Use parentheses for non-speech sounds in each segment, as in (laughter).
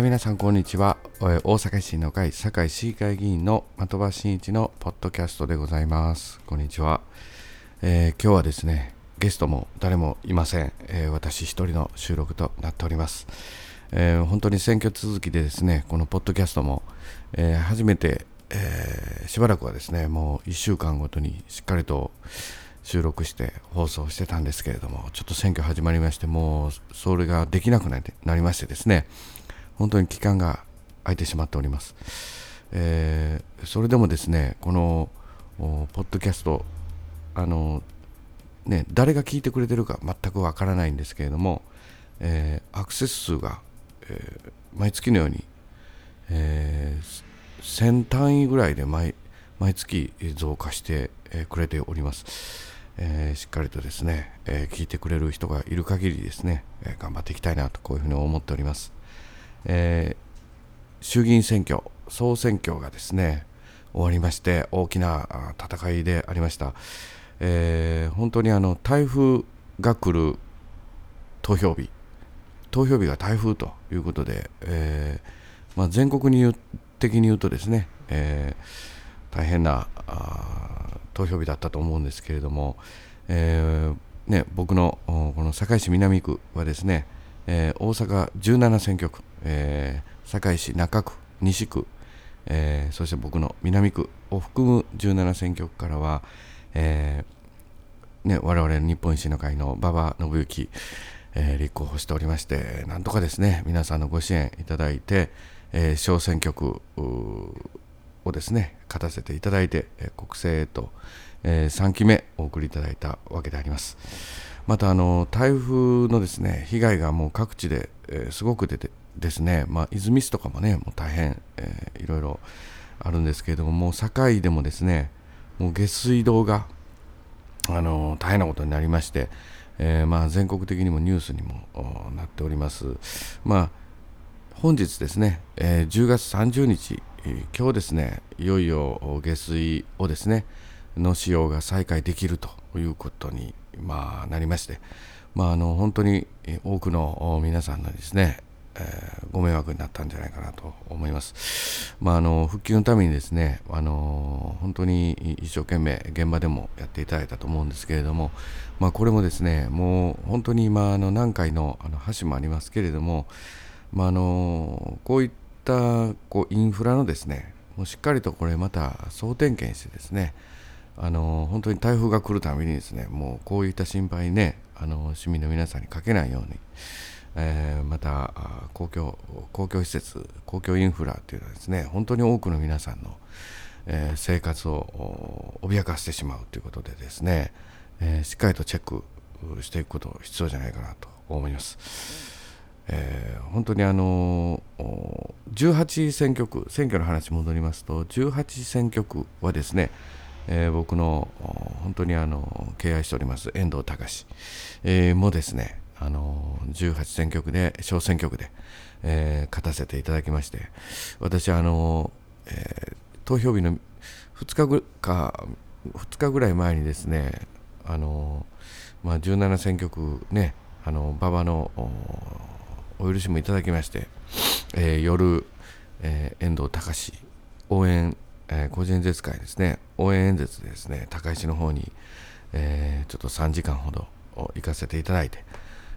皆さんこんにちは。大阪維新の会堺市議会議員の的場真一のポッドキャストでございます。こんにちは、えー、今日はですねゲストも誰もいません、えー、私一人の収録となっております、えー、本当に選挙続きでですねこのポッドキャストも、え初めて、えしばらくはですねもう1週間ごとにしっかりと収録して放送してたんですけれどもちょっと選挙始まりましてもうそれができなくなりましてですね本当に期間が空いてしまっております。えー、それでもですね、このポッドキャスト、あのね、誰が聞いてくれてるか全くわからないんですけれども、えー、アクセス数が、えー、毎月のように、えー、1000単位ぐらいで毎毎月増加してくれております。えー、しっかりとですね、えー、聞いてくれる人がいる限りですね、えー、頑張っていきたいなとこういうふうに思っております。えー、衆議院選挙、総選挙がですね終わりまして大きな戦いでありました、えー、本当にあの台風が来る投票日投票日が台風ということで、えー、まあ、全国に的に言うとですね、え、大変な投票日だったと思うんですけれども、えね、僕のこの堺市南区はですね、え大阪17選挙区えー、堺市中区、西区、えー、そして僕の南区を含む17選挙区からは、えーね、我々日本維新の会の馬場信之、えー、立候補しておりまして、なんとかですね、皆さんのご支援いただいて、えー、小選挙区をですね、勝たせていただいて、国政へと、えー、3期目お送りいただいたわけであります。またあの台風のですね被害がもう各地で、えー、すごく出てですね、まあ、泉市とかもね、もう大変、えー、いろいろあるんですけれども、もう堺でもですね、もう下水道が、あのー、大変なことになりまして、えー、まあ、全国的にもニュースにもなっております。まあ、本日ですね、えー、10月30日、えー、今日ですね、いよいよ下水をですね、の使用が再開できるということに、まあ、なりまして、まあ、あの本当に多くの皆さんのですね、え、ご迷惑になったんじゃないかなと思います。まあ、あの復旧のためにですね、あの本当に一生懸命現場でもやっていただいたと思うんですけれども、まあ、これもですね、もう本当に今あの何回のあの橋もありますけれども、まあ、あのこういったこうインフラのですね、もうしっかりとこれまた総点検してですね、あの本当に台風が来るためにですね、もうこういった心配ね、あの市民の皆さんにかけないように、えー、また公共公共施設公共インフラというのはですね本当に多くの皆さんの、えー、生活を脅かしてしまうということでですね、えー、しっかりとチェックしていくこと必要じゃないかなと思います。えー、本当にあの18選挙区選挙の話戻りますと18選挙区はですね、えー、僕の本当にあの敬愛しております遠藤隆、えー、もですねあの18選挙区で小選挙区で、えー、勝たせていただきまして私あの、えー、投票日の2日ぐか2日ぐらい前にですねあの、まあ、17選挙区ねあの馬場のお許しもいただきまして、えー、夜、えー、遠藤隆。応援、えー、個人演説会ですね応援演説ですね高石の方に、えー、ちょっと3時間ほど行かせていただいて、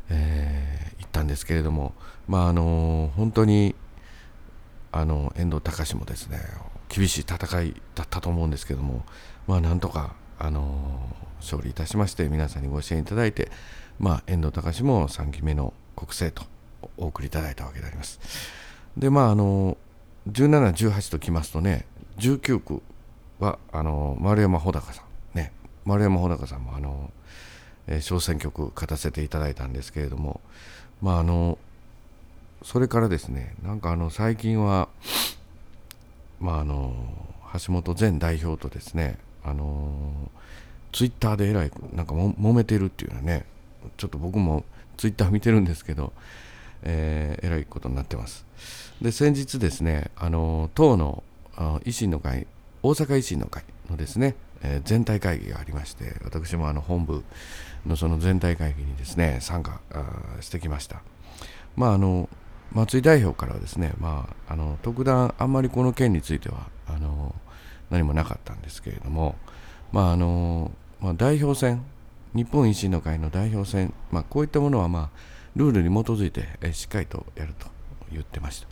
えー、行ったんですけれども、まああの本当にあの遠藤隆もですね厳しい戦いだったと思うんですけども、まあ、なんとか、あの勝利いたしまして皆さんにご支援いただいて、まあ、遠藤隆も3期目の国政とお送りいただいたわけであります。でまああの17、18ときますとね19区はあの丸山穂高さん。ね。丸山穂高さんもあのえー、小選挙区勝たせていただいたんですけれども、まあ、あのそれからですねなんかあの最近は、まあ、あの橋本前代表とですねあのツイッターでえらいなんかも揉めてるっていうのはねちょっと僕もツイッター見てるんですけど、えー、えらいことになってます。で先日ですねあの党の維新の会大阪維新の会のですね、えー、全体会議がありまして私もあの本部のその全体会議にですね参加してきました。まああの松井代表からはですね、まあ、あの特段あんまりこの件についてはあの何もなかったんですけれども、まああのまあ、代表選日本維新の会の代表選、まあ、こういったものは、まあ、ルールに基づいて、えしっかりとやると言ってました。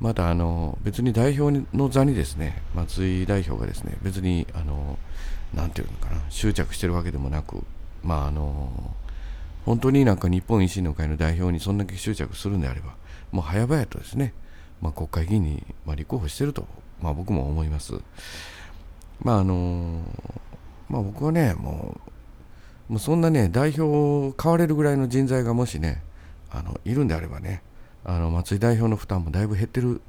またあの別に代表の座にですね松井代表がですね別にあのなんていうのかな執着してるわけでもなくまああの本当になんか日本維新の会の代表にそんだけ執着するんであればもう早々とですね、まあ、国会議員に、まあ、立候補してると、まあ、僕も思います。まああのまあ、僕はねもうもうそんなね代表を変われるぐらいの人材がもしねあのいるんであればねあの松井代表の負担もだいぶ減ってる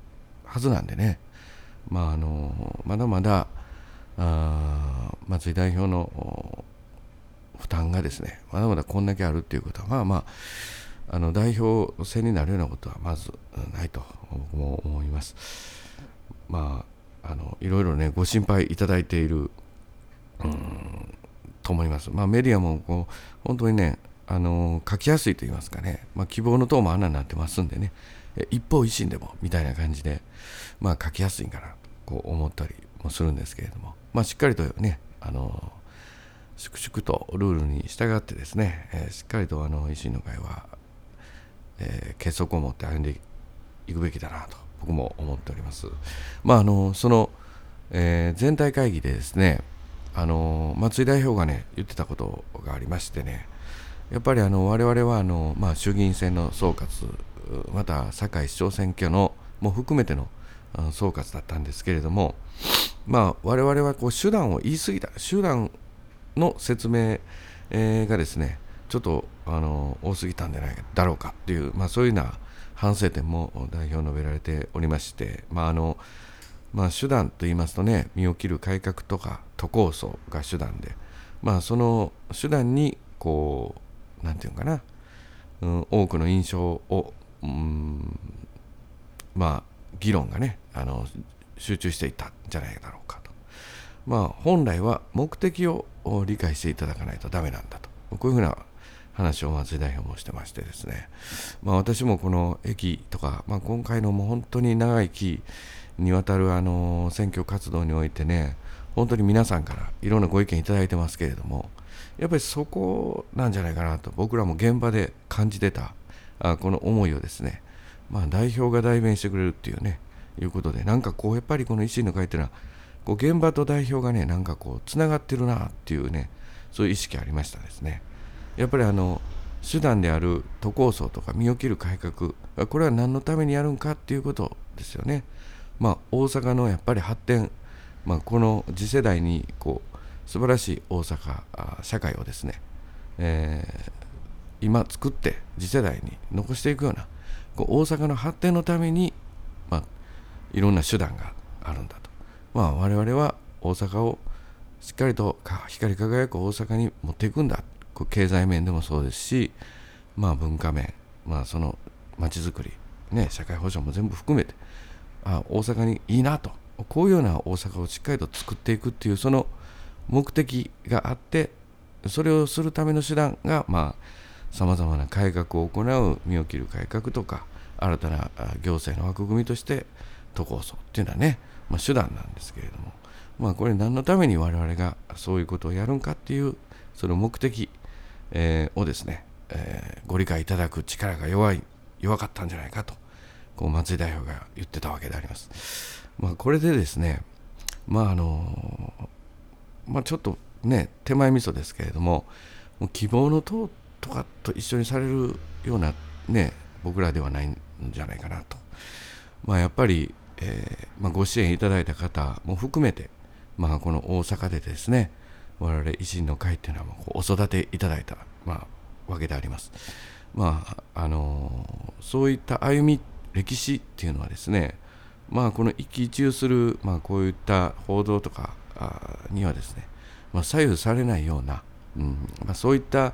はずなんでね、まあ、あのまだまだあ松井代表の負担がですねまだまだこんだけあるっていうことはまあまああの代表選になるようなことはまずないと僕も思います。まああのいろいろねご心配いただいているうんと思います。まあ、メディアもこう本当にねあの書きやすいと言いますかね、まあ、希望の塔も穴になってますんでね。一方維新でもみたいな感じで、まあ、書きやすいんかなとこう思ったりもするんですけれども、まあ、しっかりとねあの粛々とルールに従ってですね、えー、しっかりとあの維新の会は、えー、結束を持って歩んでいくべきだなと僕も思っております。まああのその、えー、全体会議でですねあの松井代表がね言ってたことがありましてねやっぱりあの我々はあの、まあ、衆議院選の総括また堺市長選挙のも含めての総括だったんですけれども、まあ、我々はこう手段を言い過ぎた手段の説明、がですねちょっとあの多すぎたんじゃないだろうかっていう、まあ、そういうような反省点も代表述べられておりまして、まああのまあ、手段といいますとね身を切る改革とか都構想が手段で、まあ、その手段にこう何て言うかな、うん、多くの印象を、うん、まあ議論がねあの集中していたんじゃないだろうかと。まあ本来は目的を理解していただかないとダメなんだと。こういうふうな話を松井代表もしてましてですね、まあ、私もこの駅とか、まあ、今回のもう本当に長い期にわたるあの選挙活動においてね本当に皆さんからいろんなご意見いただいてますけれどもやっぱりそこなんじゃないかなと僕らも現場で感じてたあこの思いをですね、まあ、代表が代弁してくれるっていうねいうことでなんかこうやっぱりこの維新の会っていうのはこう現場と代表がねなんかこうつながってるなっていうねそういう意識ありましたですね。やっぱりあの手段である都構想とか身を切る改革これは何のためにやるんかっていうことですよね。まあ大阪のやっぱり発展、まあ、この次世代にこう素晴らしい大阪社会をですね、えー、今作って次世代に残していくようなこう大阪の発展のために、まあ、いろんな手段があるんだと、まあ、我々は大阪をしっかりと光り輝く大阪に持っていくんだ。経済面でもそうですし、まあ、文化面、まあ、その街づくり、ね、社会保障も全部含めてあ大阪にいいなと。こういうような大阪をしっかりと作っていくっていうその目的があってそれをするための手段がまあさまざまな改革を行う身を切る改革とか新たな行政の枠組みとして都構想っていうのはね、まあ、手段なんですけれどもまあこれ何のために我々がそういうことをやるんかっていうその目的、えー、をですね、えー、ご理解いただく力が弱い弱かったんじゃないかとこう松井代表が言ってたわけであります。まあ、これでですねまああのまあ、ちょっとね手前味噌ですけれどももう希望の党とかと一緒にされるようなね僕らではないんじゃないかなと、まあ、やっぱり、えー、まあ、ご支援いただいた方も含めて、まあ、この大阪でですね我々維新の会っていうのはもうお育ていただいた、まあ、わけであります。まああのー、そういった歩み歴史っていうのはですねまあこの一喜一憂する、まあ、こういった報道とかにはですね、まあ、左右されないような、うんまあ、そういった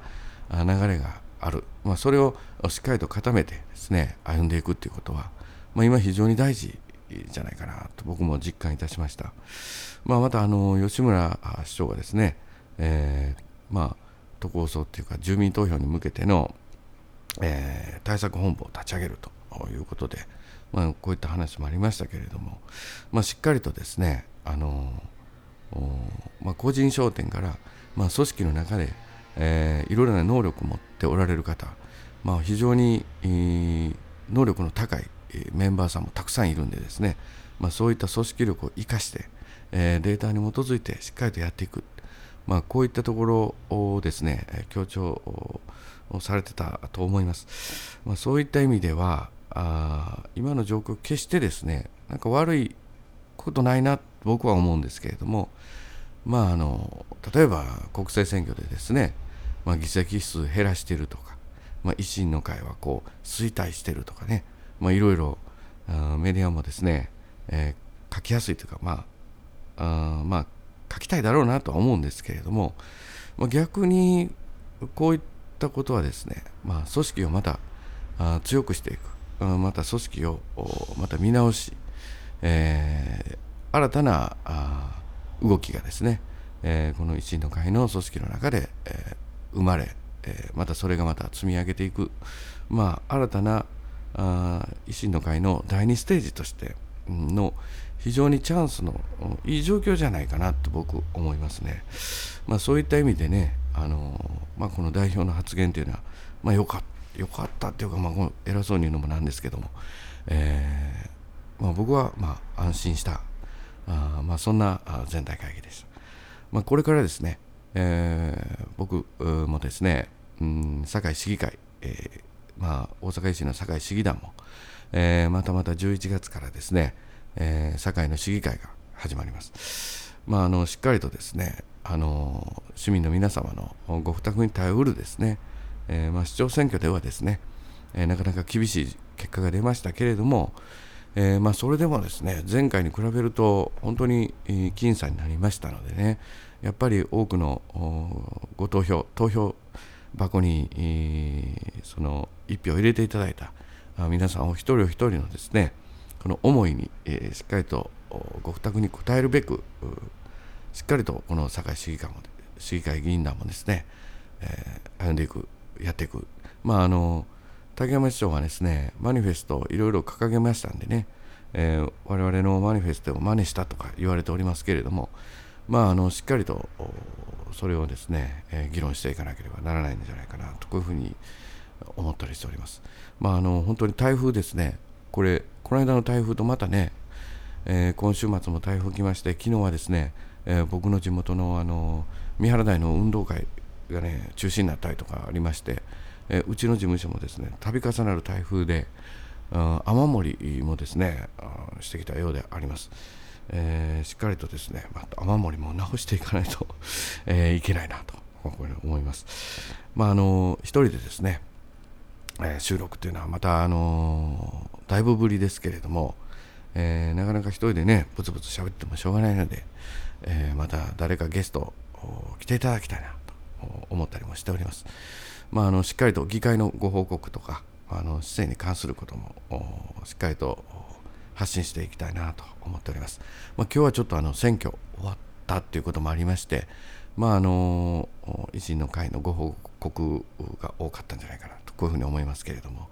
流れがある、まあ、それをしっかりと固めてですね歩んでいくということは、まあ、今非常に大事じゃないかなと僕も実感いたしました、まあ、またあの吉村市長がですね、えー、まあ都構想っていうか住民投票に向けての、えー、対策本部を立ち上げるということで、まあ、こういった話もありましたけれども、まあ、しっかりとですねあの、まあ、個人商店から、まあ、組織の中で、えー、いろいろな能力を持っておられる方、まあ、非常に、えー、能力の高いメンバーさんもたくさんいるんでですね、まあ、そういった組織力を生かして、えー、データに基づいてしっかりとやっていく、まあ、こういったところをですね強調されてたと思います、まあ、そういった意味ではあ今の状況決してですねなんか悪いことないな僕は思うんですけれどもまああの例えば国政選挙でですね、まあ、議席数減らしてるとか、まあ、維新の会はこう衰退してるとかねいろいろメディアもですね、えー、書きやすいというかまああまあ書きたいだろうなとは思うんですけれども、まあ、逆にこういったことはですね、まあ、組織をまたあ強くしていく。また組織をまた見直し、えー、新たなあ動きがですね、えー、この維新の会の組織の中で、えー、生まれ、えー、またそれがまた積み上げていく、まあ、新たなあ維新の会の第2ステージとしての非常にチャンスのいい状況じゃないかなと僕思いますね。まあ、そういった意味でね、あのまあ、この代表の発言というのは、まあ、かったよかったっていうか、まあ、偉そうに言うのもなんですけども、えーまあ、僕はまあ安心したあ、まあ、そんな全体会議でした。まあ、これからですね、えー、僕もですね、うん、堺市議会、えーまあ、大阪維新の堺市議団も、えー、またまた11月からですね、えー、堺の市議会が始まります。まあ、あのしっかりとですねあの市民の皆様のご負託に頼るですね、えー、まあ、市長選挙ではですね、えー、なかなか厳しい結果が出ましたけれども、えー、まあ、それでもですね前回に比べると本当に僅差になりましたのでねやっぱり多くのご投票投票箱に、その一票入れていただいた皆さんお一人お一人のですねこの思いに、えー、しっかりとご負託に応えるべくしっかりとこの堺市議会も市議会議員団もですね、えー、歩んでいくやっていくまああの竹山市長がですねマニフェストいろいろ掲げましたんでね、えー、我々のマニフェストを真似したとか言われておりますけれどもまああのしっかりとそれをですね、えー、議論していかなければならないんじゃないかなとこういうふうに思ったりしております。まあ、あの本当に台風ですね、これ、この間の台風とまたね、えー、今週末も台風来まして、昨日はですね、え、僕の地元のあの三原台の運動会がね、中止になったりとかありまして、え、うちの事務所もですね、度重なる台風で、雨漏りもですね、してきたようであります。えー、しっかりとですね、ま雨漏りも直していかないと (laughs) えー、いけないなと思います。まあ、あの一人でですね、えー、収録というのはまた、あの、だいぶぶりですけれども、えー、なかなか一人でねブツブツ喋ってもしょうがないので、えまた誰かゲスト来ていただきたいな思ったりもしております。まあ、あのしっかりと議会のご報告とかあの市政に関することもしっかりと発信していきたいなと思っております。まあ、今日はちょっとあの選挙終わったということもありまして、まあ、あの維新の会のご報告が多かったんじゃないかなとこういうふうに思いますけれども、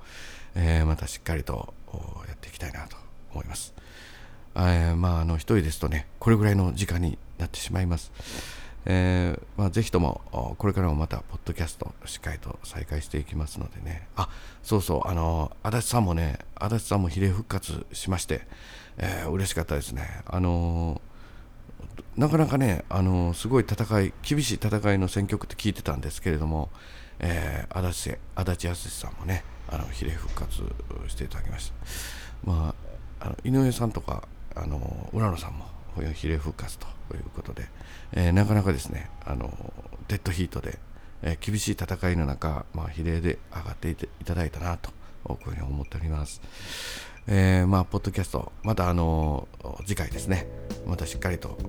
えー、またしっかりとやっていきたいなと思います。え、まああの一人ですとねこれぐらいの時間になってしまいます。えーまあ、ぜひともこれからもまたポッドキャストしっかりと再開していきますのでね。あそうそうあの足立さんもね足立さんも比例復活しまして、えー、嬉しかったですね。あのなかなかねあのすごい戦い厳しい戦いの選挙区って聞いてたんですけれども、えー、足立足立康さんもねあの比例復活していただきました。まああの井上さんとかあの浦野さんも比例復活と。ということで、えー、なかなかですねあのデッドヒートで、えー、厳しい戦いの中、まあ、比例で上がっていただいたなとこういうふうに思っております。えー、まあ、ポッドキャスト、またあの次回ですね、またしっかりと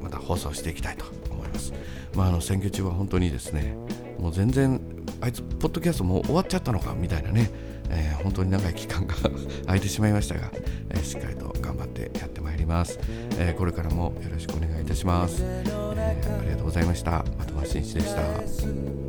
また放送していきたいと思います。まあ、あの選挙中は本当にですね、もう全然、あいつ、ポッドキャストもう終わっちゃったのかみたいなね、えー、本当に長い期間が (laughs) 空いてしまいましたが、えー、しっかりと頑張ってやってまいります、えー、これからもよろしくお願いいたします、えありがとうございました。的場真一でした。